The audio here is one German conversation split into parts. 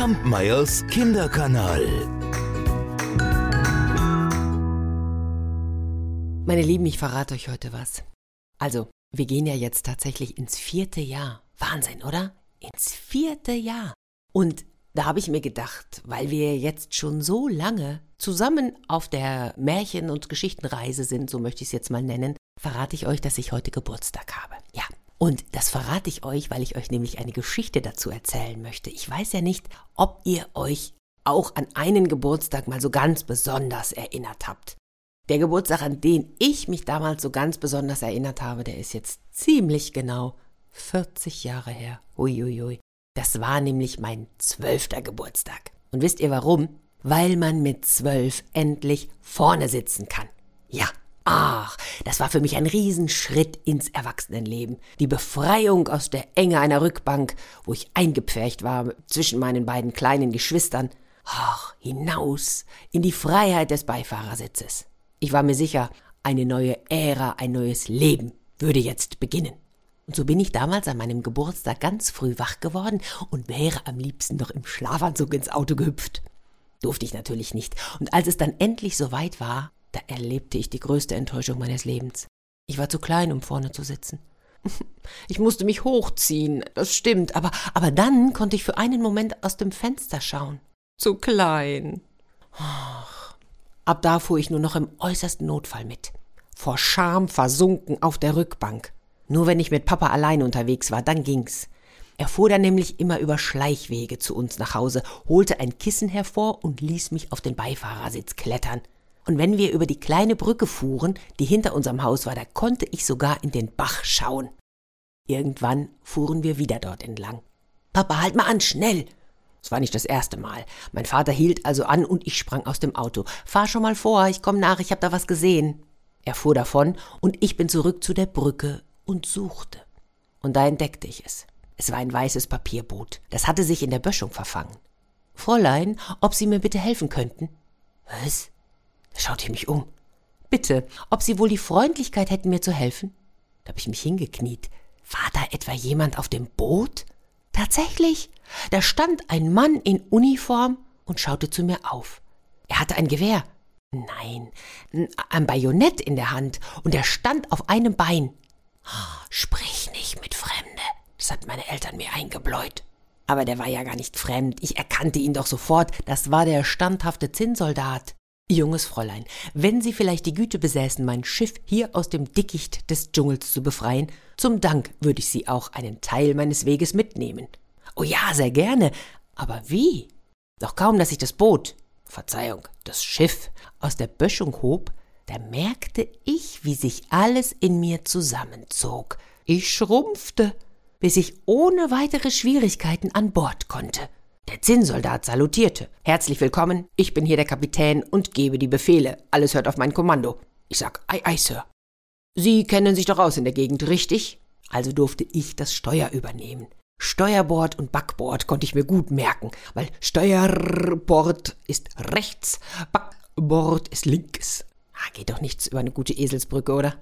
Kampmeyers Kinderkanal. Meine Lieben, ich verrate euch heute was. Also, wir gehen ja jetzt tatsächlich ins vierte Jahr. Wahnsinn, oder? Ins vierte Jahr. Und da habe ich mir gedacht, weil wir jetzt schon so lange zusammen auf der Märchen- und Geschichtenreise sind, so möchte ich es jetzt mal nennen, verrate ich euch, dass ich heute Geburtstag habe. Ja. Und das verrate ich euch, weil ich euch nämlich eine Geschichte dazu erzählen möchte. Ich weiß ja nicht, ob ihr euch auch an einen Geburtstag mal so ganz besonders erinnert habt. Der Geburtstag, an den ich mich damals so ganz besonders erinnert habe, der ist jetzt ziemlich genau 40 Jahre her. Uiuiui. Das war nämlich mein zwölfter Geburtstag. Und wisst ihr warum? Weil man mit zwölf endlich vorne sitzen kann. Ja, ach, das war für mich ein Riesenschritt ins Erwachsenenleben. Die Befreiung aus der Enge einer Rückbank, wo ich eingepfercht war zwischen meinen beiden kleinen Geschwistern. Ach, hinaus in die Freiheit des Beifahrersitzes. Ich war mir sicher, eine neue Ära, ein neues Leben würde jetzt beginnen. Und so bin ich damals an meinem Geburtstag ganz früh wach geworden und wäre am liebsten noch im Schlafanzug ins Auto gehüpft. Durfte ich natürlich nicht. Und als es dann endlich soweit war, da erlebte ich die größte Enttäuschung meines Lebens. Ich war zu klein, um vorne zu sitzen. Ich musste mich hochziehen, das stimmt, aber, aber dann konnte ich für einen Moment aus dem Fenster schauen. Zu klein. Ab da fuhr ich nur noch im äußersten Notfall mit. Vor Scham versunken auf der Rückbank. Nur wenn ich mit Papa allein unterwegs war, dann ging's. Er fuhr dann nämlich immer über Schleichwege zu uns nach Hause, holte ein Kissen hervor und ließ mich auf den Beifahrersitz klettern. Und wenn wir über die kleine Brücke fuhren, die hinter unserem Haus war, da konnte ich sogar in den Bach schauen. Irgendwann fuhren wir wieder dort entlang. Papa, halt mal an, schnell! Es war nicht das erste Mal. Mein Vater hielt also an und ich sprang aus dem Auto. Fahr schon mal vor, ich komm nach, ich hab da was gesehen. Er fuhr davon und ich bin zurück zu der Brücke und suchte. Und da entdeckte ich es. Es war ein weißes Papierboot. Das hatte sich in der Böschung verfangen. Fräulein, ob Sie mir bitte helfen könnten? Was? Da schaute ich mich um. Bitte, ob Sie wohl die Freundlichkeit hätten, mir zu helfen? Da habe ich mich hingekniet. War da etwa jemand auf dem Boot? Tatsächlich. Da stand ein Mann in Uniform und schaute zu mir auf. Er hatte ein Gewehr. Nein, ein Bajonett in der Hand und er stand auf einem Bein. Sprich nicht mit Fremde. Das hat meine Eltern mir eingebläut. Aber der war ja gar nicht fremd. Ich erkannte ihn doch sofort. Das war der standhafte Zinnsoldat. Junges Fräulein, wenn Sie vielleicht die Güte besäßen, mein Schiff hier aus dem Dickicht des Dschungels zu befreien, zum Dank würde ich Sie auch einen Teil meines Weges mitnehmen. Oh ja, sehr gerne. Aber wie? Doch kaum, dass ich das Boot, Verzeihung, das Schiff aus der Böschung hob, da merkte ich, wie sich alles in mir zusammenzog. Ich schrumpfte, bis ich ohne weitere Schwierigkeiten an Bord konnte. Der Zinnsoldat salutierte. Herzlich willkommen, ich bin hier der Kapitän und gebe die Befehle. Alles hört auf mein Kommando. Ich sag, ei, ei, Sir. Sie kennen sich doch aus in der Gegend, richtig? Also durfte ich das Steuer übernehmen. Steuerbord und Backbord konnte ich mir gut merken, weil Steuerbord ist rechts, Backbord ist links. Ah, geht doch nichts über eine gute Eselsbrücke, oder?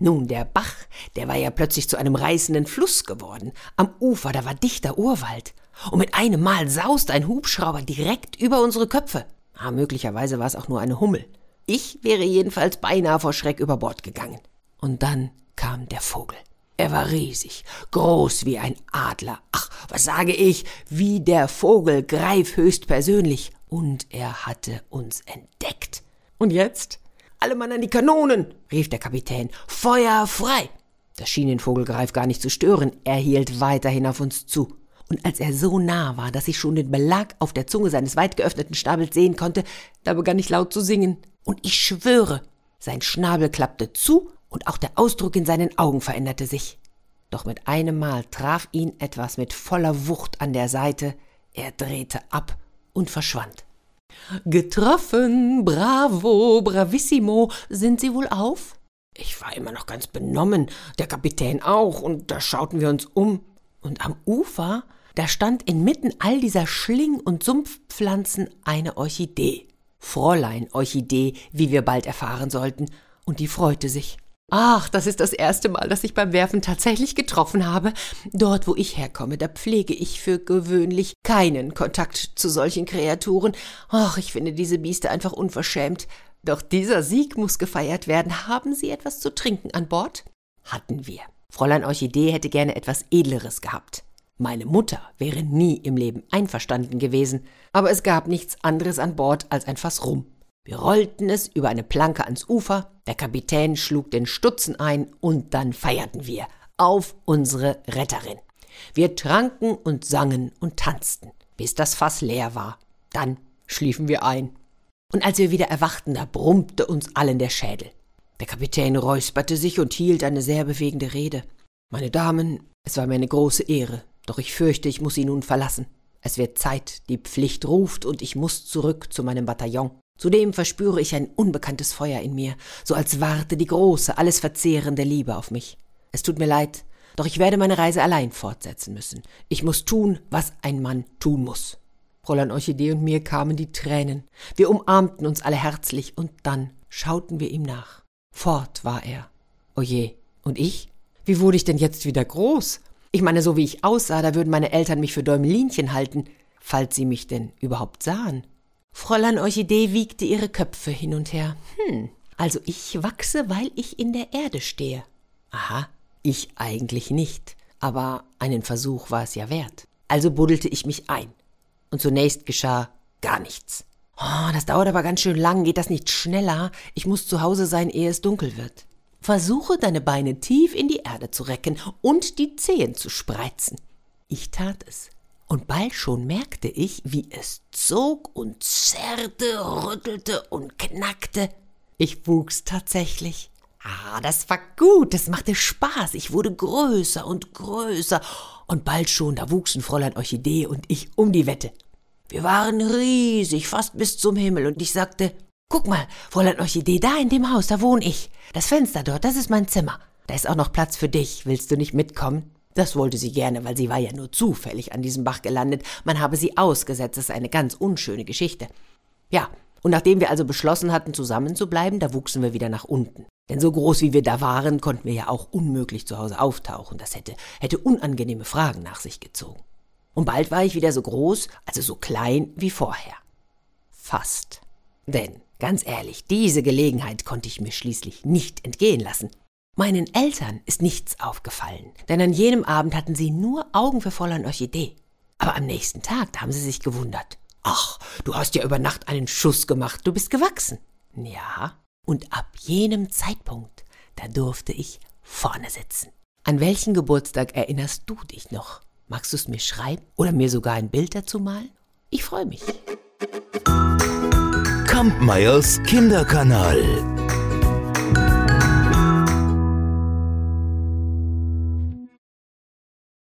Nun, der Bach, der war ja plötzlich zu einem reißenden Fluss geworden. Am Ufer, da war dichter Urwald. Und mit einem Mal sauste ein Hubschrauber direkt über unsere Köpfe. Ah, möglicherweise war es auch nur eine Hummel. Ich wäre jedenfalls beinahe vor Schreck über Bord gegangen. Und dann kam der Vogel. Er war riesig, groß wie ein Adler. Ach, was sage ich, wie der Vogel Greif höchstpersönlich. Und er hatte uns entdeckt. Und jetzt? Alle Mann an die Kanonen, rief der Kapitän. Feuer frei! Das schien den Vogelgreif gar nicht zu stören. Er hielt weiterhin auf uns zu. Und als er so nah war, dass ich schon den Belag auf der Zunge seines weit geöffneten Schnabels sehen konnte, da begann ich laut zu singen. Und ich schwöre, sein Schnabel klappte zu und auch der Ausdruck in seinen Augen veränderte sich. Doch mit einem Mal traf ihn etwas mit voller Wucht an der Seite, er drehte ab und verschwand. Getroffen, bravo, bravissimo, sind Sie wohl auf? Ich war immer noch ganz benommen, der Kapitän auch, und da schauten wir uns um. Und am Ufer, da stand inmitten all dieser Schling- und Sumpfpflanzen eine Orchidee. Fräulein Orchidee, wie wir bald erfahren sollten, und die freute sich. Ach, das ist das erste Mal, dass ich beim Werfen tatsächlich getroffen habe. Dort, wo ich herkomme, da pflege ich für gewöhnlich keinen Kontakt zu solchen Kreaturen. Ach, ich finde diese Bieste einfach unverschämt. Doch dieser Sieg muss gefeiert werden. Haben Sie etwas zu trinken an Bord? Hatten wir. Fräulein Orchidee hätte gerne etwas Edleres gehabt. Meine Mutter wäre nie im Leben einverstanden gewesen, aber es gab nichts anderes an Bord als ein Fass Rum. Wir rollten es über eine Planke ans Ufer, der Kapitän schlug den Stutzen ein und dann feierten wir auf unsere Retterin. Wir tranken und sangen und tanzten, bis das Fass leer war. Dann schliefen wir ein. Und als wir wieder erwachten, da brummte uns allen der Schädel. Der Kapitän räusperte sich und hielt eine sehr bewegende Rede. Meine Damen, es war mir eine große Ehre, doch ich fürchte, ich muss Sie nun verlassen. Es wird Zeit, die Pflicht ruft und ich muss zurück zu meinem Bataillon. Zudem verspüre ich ein unbekanntes Feuer in mir, so als warte die große, alles verzehrende Liebe auf mich. Es tut mir leid, doch ich werde meine Reise allein fortsetzen müssen. Ich muss tun, was ein Mann tun muss. Fräulein Orchidee und mir kamen die Tränen. Wir umarmten uns alle herzlich und dann schauten wir ihm nach. Fort war er. Oje, und ich? Wie wurde ich denn jetzt wieder groß? Ich meine, so wie ich aussah, da würden meine Eltern mich für Däumelinchen halten, falls sie mich denn überhaupt sahen. Fräulein Orchidee wiegte ihre Köpfe hin und her. Hm, also ich wachse, weil ich in der Erde stehe. Aha, ich eigentlich nicht, aber einen Versuch war es ja wert. Also buddelte ich mich ein. Und zunächst geschah gar nichts. Oh, das dauert aber ganz schön lang. Geht das nicht schneller? Ich muss zu Hause sein, ehe es dunkel wird. Versuche deine Beine tief in die Erde zu recken und die Zehen zu spreizen. Ich tat es und bald schon merkte ich, wie es zog und zerrte, rüttelte und knackte. Ich wuchs tatsächlich. Ah, das war gut, das machte Spaß. Ich wurde größer und größer. Und bald schon, da wuchsen Fräulein Orchidee und ich um die Wette. Wir waren riesig, fast bis zum Himmel, und ich sagte, guck mal, Fräulein Orchidee, da in dem Haus, da wohne ich. Das Fenster dort, das ist mein Zimmer. Da ist auch noch Platz für dich. Willst du nicht mitkommen? Das wollte sie gerne, weil sie war ja nur zufällig an diesem Bach gelandet. Man habe sie ausgesetzt. Das ist eine ganz unschöne Geschichte. Ja, und nachdem wir also beschlossen hatten, zusammen zu bleiben, da wuchsen wir wieder nach unten. Denn so groß wie wir da waren, konnten wir ja auch unmöglich zu Hause auftauchen. Das hätte, hätte unangenehme Fragen nach sich gezogen. Und bald war ich wieder so groß, also so klein wie vorher. Fast. Denn, ganz ehrlich, diese Gelegenheit konnte ich mir schließlich nicht entgehen lassen. Meinen Eltern ist nichts aufgefallen, denn an jenem Abend hatten sie nur Augen für Fräulein Orchidee. Aber am nächsten Tag haben sie sich gewundert. Ach, du hast ja über Nacht einen Schuss gemacht, du bist gewachsen. Ja, und ab jenem Zeitpunkt, da durfte ich vorne sitzen. An welchen Geburtstag erinnerst du dich noch? Magst du es mir schreiben oder mir sogar ein Bild dazu malen? Ich freue mich. Kampmeyers Kinderkanal.